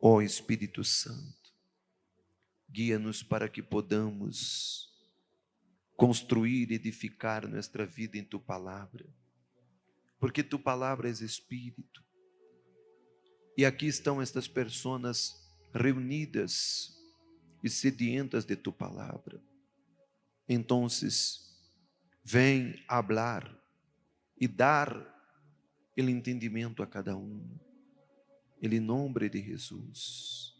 Ó Espírito Santo, guia-nos para que podamos construir, edificar nossa vida em tu palavra, porque tu palavra é Espírito. E aqui estão estas pessoas reunidas e sedientas de tu palavra. Então, vem hablar e dar o entendimento a cada um. Em nome de Jesus.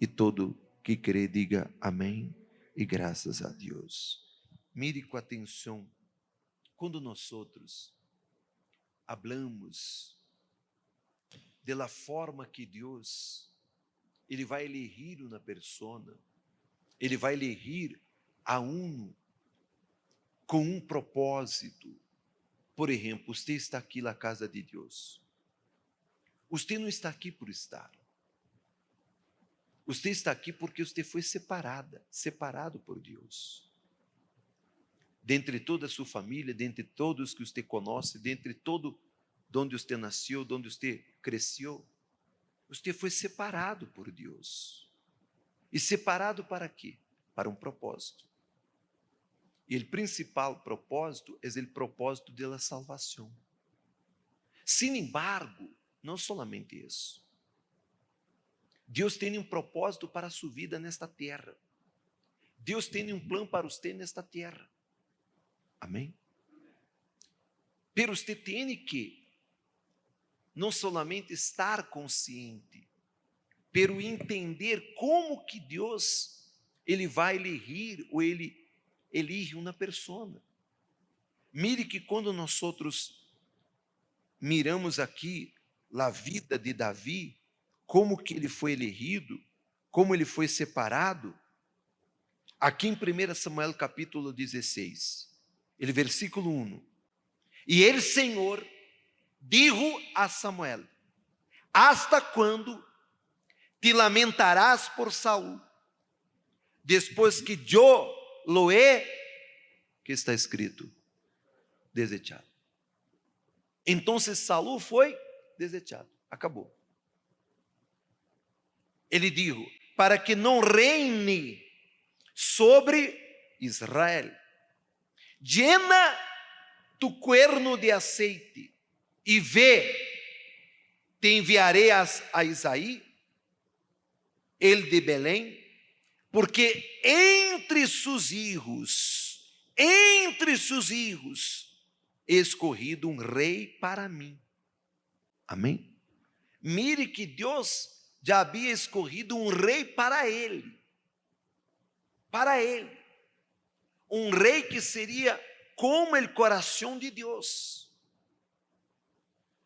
E todo que crê, diga amém e graças a Deus. Mire com atenção, quando nós outros hablamos de la forma que Deus ele vai elegir uma persona, ele vai elegir a um com um propósito. Por exemplo, você está aqui na casa de Deus. Você não está aqui por estar. Você está aqui porque você foi separada, separado por Deus. Dentre toda a sua família, dentre todos que você conhece, dentre todo onde você nasceu, onde você cresceu, você foi separado por Deus. E separado para quê? Para um propósito. E o principal propósito é o propósito da salvação. Sin embargo, não somente isso. Deus tem um propósito para a sua vida nesta terra. Deus tem um plano para você nesta terra. Amém? Pero você tem que não somente estar consciente, pero entender como que Deus ele vai elegir ou ele elige uma pessoa. Mire que quando nós outros miramos aqui a vida de Davi, como que ele foi elegido, como ele foi separado, aqui em 1 Samuel capítulo 16, ele versículo 1. E ele, Senhor, dijo a Samuel: Hasta quando te lamentarás por Saul, depois que eu lo he, que está escrito, desechado. Então Saul foi desechado, acabou. Ele dijo: para que não reine sobre Israel, llena tu cuerno de aceite e vê, te enviarei a, a Isaí, ele de Belém, porque entre seus filhos, entre seus filhos, escorrido um rei para mim. Amém? Mire que Deus já havia escorrido um rei para ele. Para ele. Um rei que seria como o coração de Deus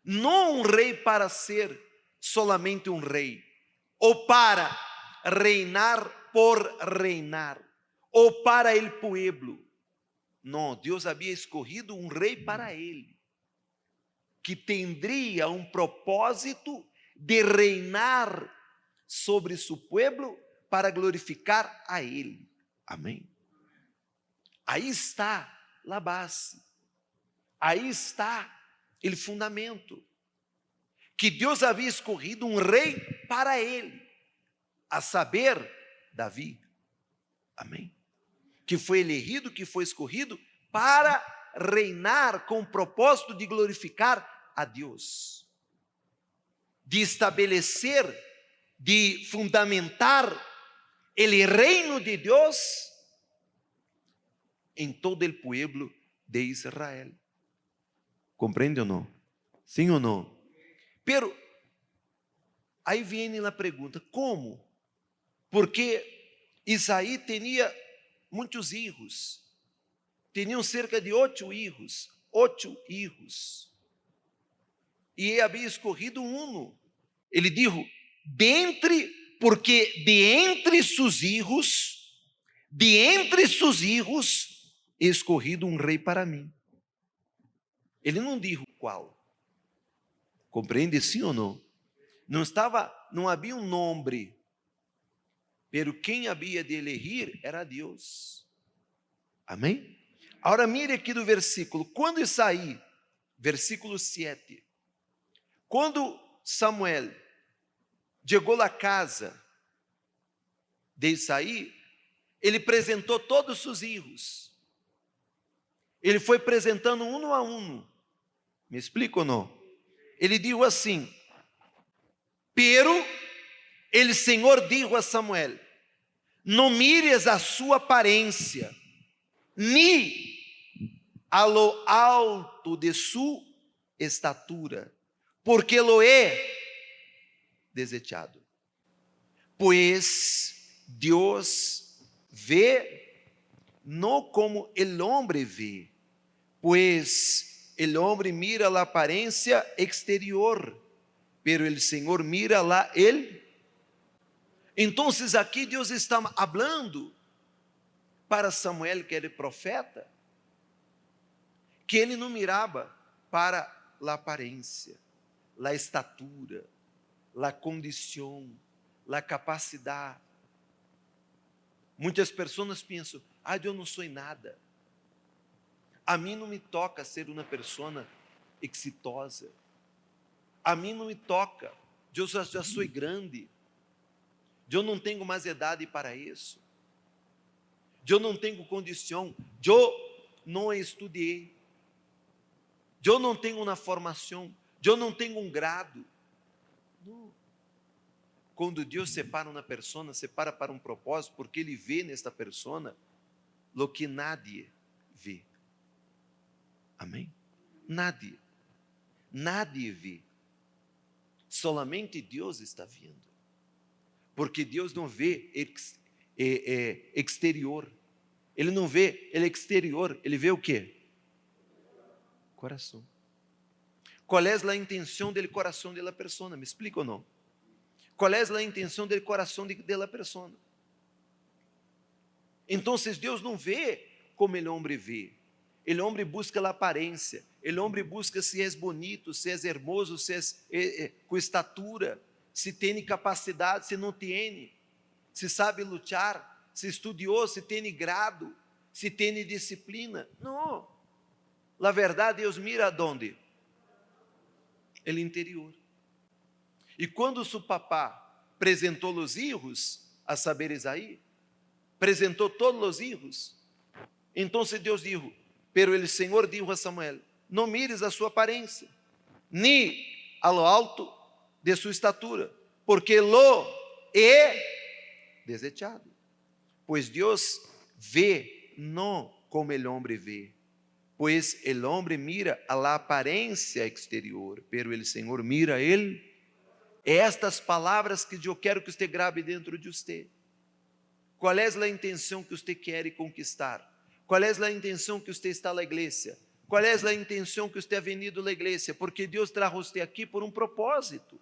não um rei para ser solamente um rei, ou para reinar por reinar, ou para el pueblo. Não, Deus havia escorrido um rei para ele, que teria um propósito de reinar sobre seu povo para glorificar a ele. Amém. Aí está a base. Aí está ele fundamento. Que Deus havia escorrido um rei para ele, a saber, Davi. Amém? Que foi elegido, que foi escorrido para reinar com o propósito de glorificar a Deus, de estabelecer, de fundamentar o reino de Deus em todo o povo de Israel. Compreende ou não? Sim ou não? Pero, aí vem a pergunta: como? Porque Isaí tinha muitos filhos, tinham cerca de oito filhos, oito filhos, e havia escorrido um. Ele disse: dentre, porque de entre seus filhos, de entre seus filhos, escorrido um rei para mim. Ele não disse qual. Compreende sim ou não? Não estava, não havia um nome. Pero quem havia de elegir era Deus. Amém? Agora mire aqui do versículo. Quando Isaí, versículo 7. Quando Samuel chegou à casa de Isaí, ele apresentou todos os filhos. Ele foi apresentando um a um. Me explica ou não? Ele disse assim: Pero ele Senhor disse a Samuel: Não mires a sua aparência, nem a lo alto de sua estatura, porque lo é desechado. Pois Deus vê não como o homem vê, pois o homem mira a aparência exterior, pero el Senhor mira lá ele. Então, aqui Deus está falando para Samuel, que era profeta, que ele não mirava para a aparência, a estatura, a condição, a capacidade. Muitas pessoas pensam, ah, eu não sou nada. A mim não me toca ser uma pessoa exitosa. A mim não me toca. Eu já, já sou grande. Eu não tenho mais idade para isso. Eu não tenho condição. Eu não estudei. Eu não tenho uma formação, eu não tenho um grado. Não. Quando Deus separa uma pessoa, separa para um propósito, porque Ele vê nesta pessoa o que nadie vê. Amém? Nadie. Nadie vê. Solamente Deus está vendo. Porque Deus não vê ex, é, é, exterior. Ele não vê ele exterior. Ele vê o quê? Coração. Qual é a intenção do coração da pessoa? Me explica ou não? Qual é a intenção do coração da pessoa? Então, Deus não vê como o homem vê. O homem busca a aparência. O homem busca se é bonito, se é hermoso, se é com estatura, se tem capacidade, se não tem, se sabe lutar, se estudou, se tem grado, se tem disciplina. Não. Na verdade, Deus mira aonde? El interior. E quando seu papá apresentou os filhos, a saber Isaí, apresentou todos os filhos, então Deus disse, pero el Senhor disse a Samuel, não mires a sua aparência, nem a lo alto de sua estatura, porque lo é desechado. Pois Deus vê não como o homem vê, Pois el hombre mira a la aparência exterior, pero el Senhor mira ele. Estas palavras que eu quero que você grave dentro de você. Qual é a intenção que você quer conquistar? Qual é a intenção que você está na igreja? Qual é a intenção que você ha venido na igreja? Porque Deus traz você aqui por um propósito.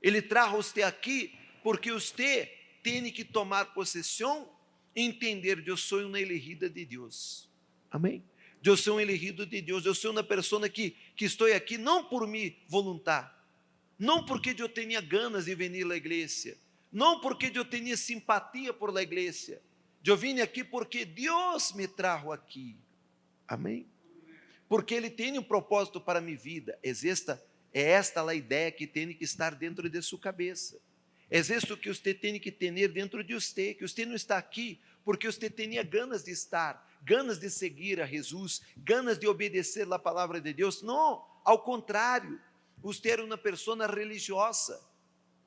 Ele traz você aqui porque você tem que tomar possessão e entender que eu sou uma elegida de Deus. Amém? Eu sou um elegido de Deus, eu sou uma pessoa que, que estou aqui não por me voluntar, não porque eu tenha ganas de vir à igreja, não porque eu tenha simpatia por la igreja, eu vim aqui porque Deus me trajo aqui. Amém? Porque Ele tem um propósito para minha vida. É esta, é esta a ideia que tem que estar dentro de sua cabeça. É isso que você tem que ter dentro de você, que você não está aqui porque você tinha ganas de estar, ganas de seguir a Jesus, ganas de obedecer a palavra de Deus. Não, ao contrário, você era uma pessoa religiosa,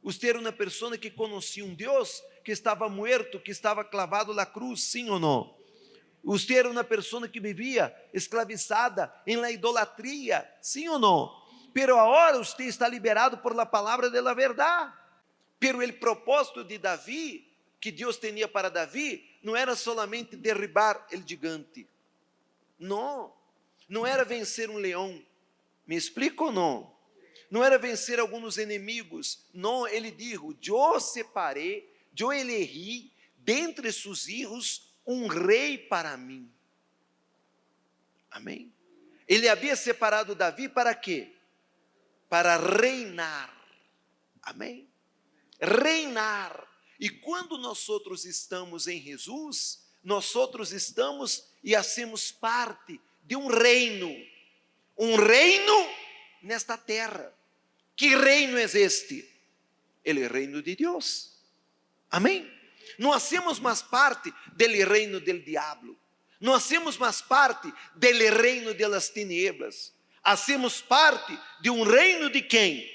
você era uma pessoa que conhecia um Deus que estava morto, que estava clavado na cruz, sim ou não? Você era uma pessoa que vivia escravizada em la idolatria, sim ou não? Pero agora você está liberado por la palavra de la verdade. Pero el propósito de Davi, que Deus tinha para Davi, não era solamente derribar o gigante. Não. Não era vencer um leão. Me explico ou não? Não era vencer alguns inimigos. Não, ele disse: Eu separei, eu elegi dentre seus filhos um rei para mim. Amém? Ele havia separado Davi para quê? Para reinar. Amém? Reinar. E quando nós outros estamos em Jesus, nós outros estamos e hacemos parte de um reino, um reino nesta terra. Que reino é este? o reino de Deus. Amém? Não hacemos mais parte do reino del diabo. Não hacemos mais parte do reino de las tinieblas. Hacemos parte de um reino de quem?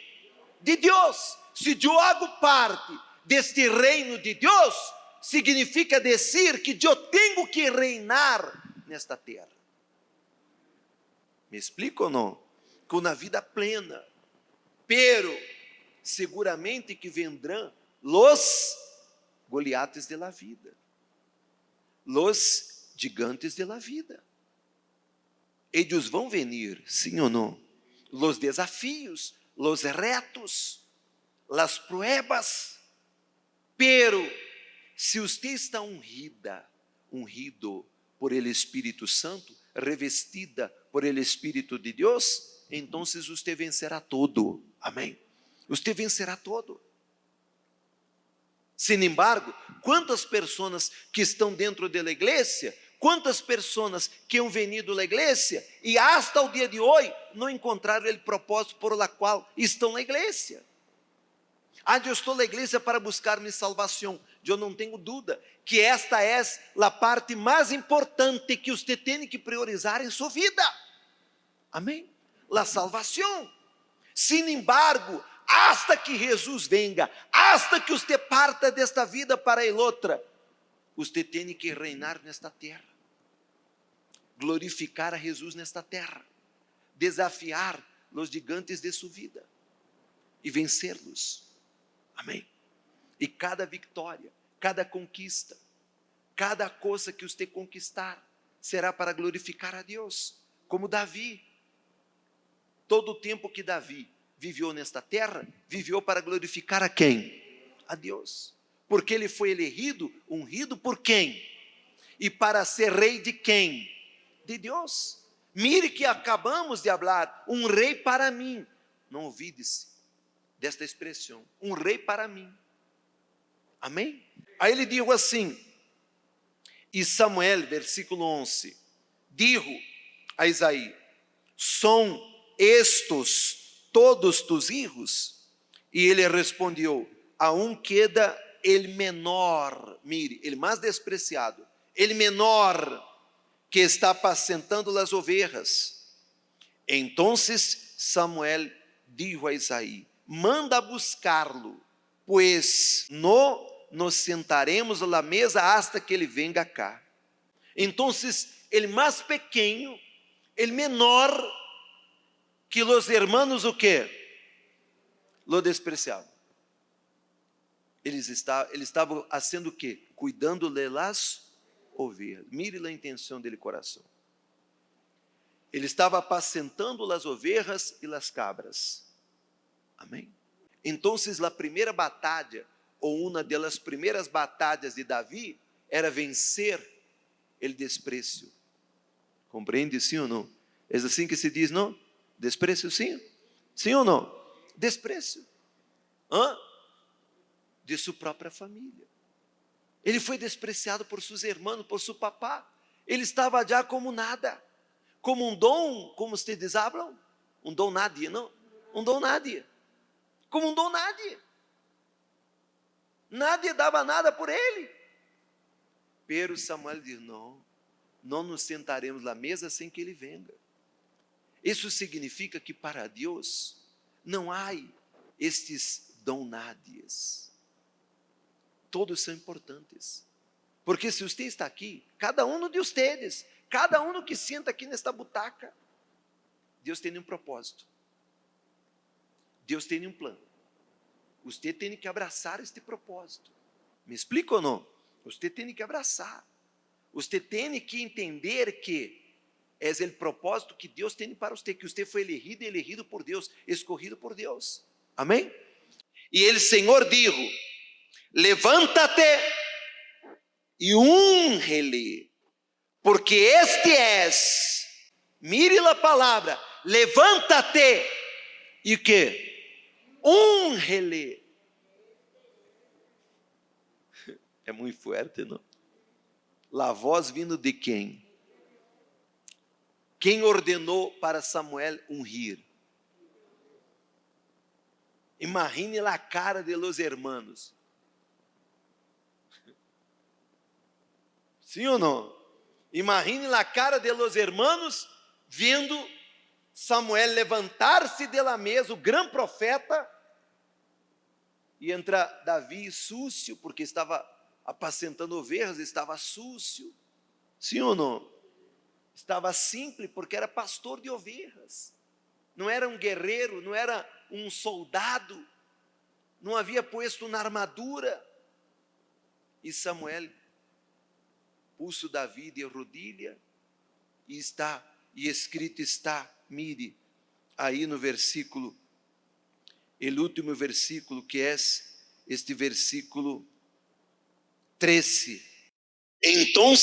De Deus. Se eu hago parte deste reino de Deus, significa dizer que eu tenho que reinar nesta terra. Me explico ou não? Com uma vida plena. Pero, seguramente que vendrão los Goliates de la vida, los gigantes de la vida. Eles vão venir, sim ou não? Los desafios, los retos, las pruebas. Pero, se você está unida, ungido por el Espírito Santo, revestida por el Espírito de Deus, então você vencerá todo. Amém? Você vencerá todo. Sin embargo, quantas pessoas que estão dentro da igreja, quantas pessoas que han venido à igreja e hasta o dia de hoje não encontraram o propósito por la qual estão na igreja. Ah, eu estou na igreja para buscar minha salvação. Eu não tenho dúvida que esta é a parte mais importante que você tem que priorizar em sua vida. Amém? La salvação. Sin embargo, hasta que Jesus venga, hasta que você parta desta vida para a outra, você tem que reinar nesta terra, glorificar a Jesus nesta terra, desafiar os gigantes de sua vida e vencê-los. Amém. E cada vitória, cada conquista, cada coisa que você conquistar, será para glorificar a Deus, como Davi. Todo o tempo que Davi viveu nesta terra, viveu para glorificar a quem? A Deus. Porque ele foi elegido, ungido por quem? E para ser rei de quem? De Deus. Mire que acabamos de falar, um rei para mim. Não ouvide-se desta expressão, um rei para mim. Amém? Aí ele diz assim, e Samuel, versículo 11, dijo a Isaí: são estes todos tus hijos? E ele respondeu: A um queda el menor, mire, ele mais despreciado, ele menor que está apacentando as ovelhas. Então Samuel dijo a Isaí: Manda buscar-lo, pois no nos sentaremos à mesa hasta que ele venga cá. Então, ele mais pequeno, ele menor, que os hermanos o quê? Lo despreciavam. Eles estavam, fazendo o quê? Cuidando de las ovelhas. Mire a intenção dele coração. Ele estava apacentando as ovelhas e as cabras. Amém? Então, a primeira batalha, ou uma das primeiras batalhas de Davi, era vencer o desprezo. Compreende sim ou não? É assim que se diz, não? Desprezo sim? Sim ou não? Desprezo. Hã? De sua própria família. Ele foi despreciado por seus irmãos, por seu papá. Ele estava já como nada. Como um dom, como vocês falam? Um dom nadie, não? Um dom nadie. Como dom nadie. Nadie dava nada por ele. Pero Samuel diz: Não, não nos sentaremos na mesa sem que ele venha. Isso significa que para Deus não há estes donadies. Todos são importantes. Porque se você está aqui, cada um de vocês, cada um que senta aqui nesta butaca, Deus tem um propósito. Deus tem um plano. Você tem que abraçar este propósito. Me explica ou não? Você tem que abraçar. Você tem que entender que é o propósito que Deus tem para você, que você foi elegido e elegido por Deus, escorrido por Deus. Amém? E ele, Senhor, dijo: Levanta-te e unge-lhe, porque este és. Mire a palavra, levanta-te e o que? Unge-lhe. É muito forte, não? La voz vindo de quem? Quem ordenou para Samuel ungir? Imagine a cara de los hermanos. Sim ou não? Imagine a cara de los hermanos vendo Samuel levantar-se de la mesa, o grande profeta, e entra Davi súcio, porque estava apacentando ovelhas, estava súcio. Sim ou não? Estava simples, porque era pastor de ovelhas. Não era um guerreiro, não era um soldado, não havia posto na armadura. E Samuel pulso Davi de rodilha e está e escrito está, mire, aí no versículo, o último versículo que é este versículo 13. Então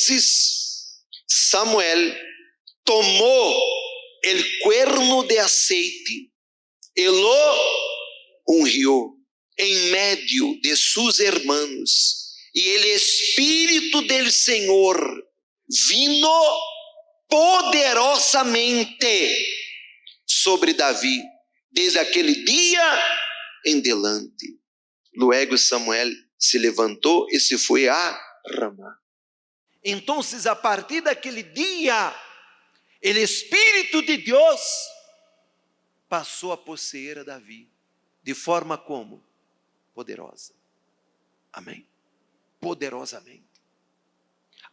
Samuel tomou el cuerno de aceite e lo ungió em medio de sus hermanos, e el Espírito del Senhor vino poderosamente sobre Davi, desde aquele dia em delante. Luego Samuel se levantou e se foi a Ramá. Então, a partir daquele dia, o Espírito de Deus passou a possuir a Davi, de forma como? Poderosa. Amém. Poderosamente.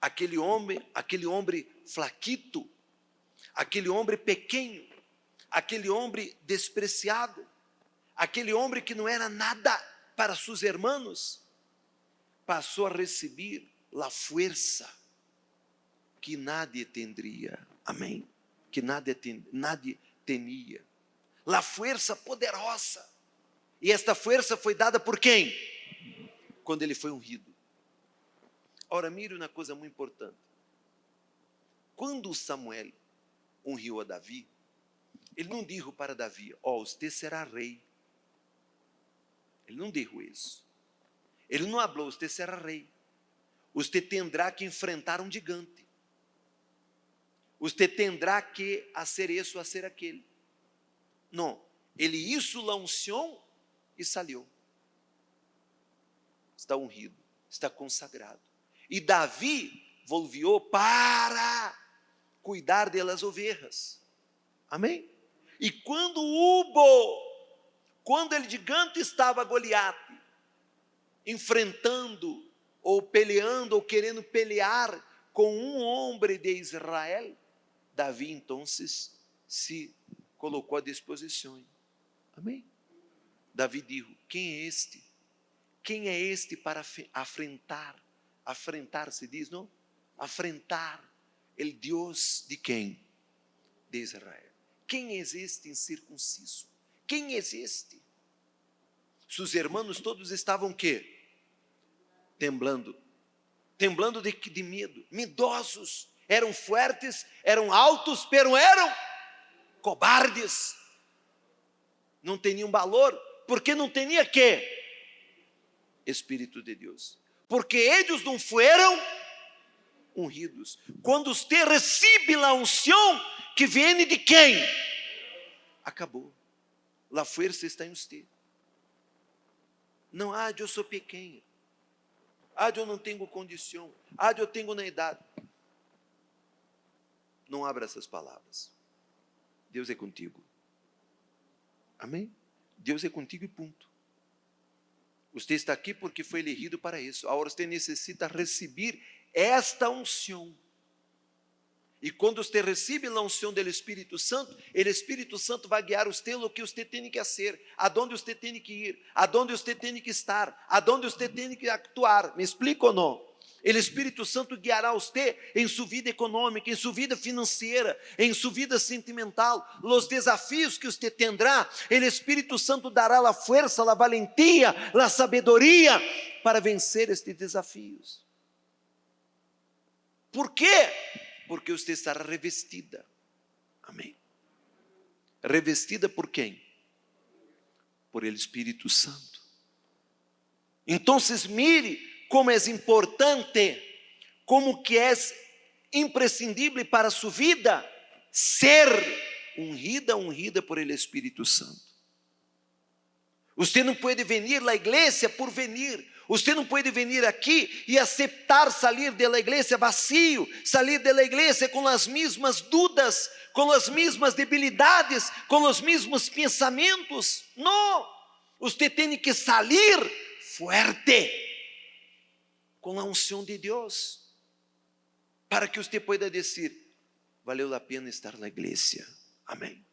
Aquele homem, aquele homem flaquito, aquele homem pequeno, aquele homem despreciado, aquele homem que não era nada para seus irmãos, passou a receber a força que nadie tendria. Amém? Que nadie, ten, nadie tenia. La força poderosa. E esta força foi dada por quem? Quando ele foi ungido. Ora, mire uma coisa muito importante. Quando Samuel ungiu a Davi, ele não disse para Davi: Ó, oh, você será rei. Ele não disse isso. Ele não falou: Você será rei. Você terá que enfrentar um gigante. Você terá que fazer isso, fazer aquele. Não. Ele hizo la unção e salió. Está ungido, está consagrado. E Davi volvió para cuidar delas ovelhas. Amém? E quando Ubo, quando ele gigante estava Goliate, enfrentando ou peleando ou querendo pelear com um homem de Israel, Davi então se colocou à disposição. Amém? Davi disse: Quem é este? Quem é este para afrentar? Afrentar se diz, não? Afrentar o Deus de quem? De Israel. Quem existe incircunciso? Quem existe? Seus irmãos todos estavam que? Temblando. Temblando de, de medo. Medosos. Eram fortes, eram altos, pero eram cobardes. Não tinham valor, porque não tinha que? Espírito de Deus. Porque eles não foram ungidos. Quando você recebe a unção que vem de quem? Acabou. A força está em você. Não, ah, eu sou pequeno. Ah, eu não tenho condição. Ah, eu tenho na idade. Não abra essas palavras. Deus é contigo. Amém? Deus é contigo e ponto. Você está aqui porque foi elegido para isso. Agora você necessita receber esta unção. E quando você recebe a unção do Espírito Santo, o Espírito Santo vai guiar você no que você tem que fazer, aonde você tem que ir, aonde você tem que estar, aonde você tem que actuar. Me explica ou não? O Espírito Santo guiará você em sua vida econômica, em sua vida financeira, em sua vida sentimental, os desafios que você terá. O Espírito Santo dará a força, a valentia, a sabedoria para vencer estes desafios. Por quê? Porque você estará revestida. Amém. Revestida por quem? Por el Espírito Santo. Então, mire como é importante, como que é imprescindível para sua vida ser ungida, ungida por ele Espírito Santo. Você não pode vir à igreja por venir. Você não pode vir aqui e aceitar sair da igreja vazio, sair da igreja com as mesmas dúvidas, com as mesmas debilidades, com os mesmos pensamentos. Não! Você tem que sair fuerte, com a unção de Deus, para que você possa dizer: valeu a pena estar na igreja. Amém.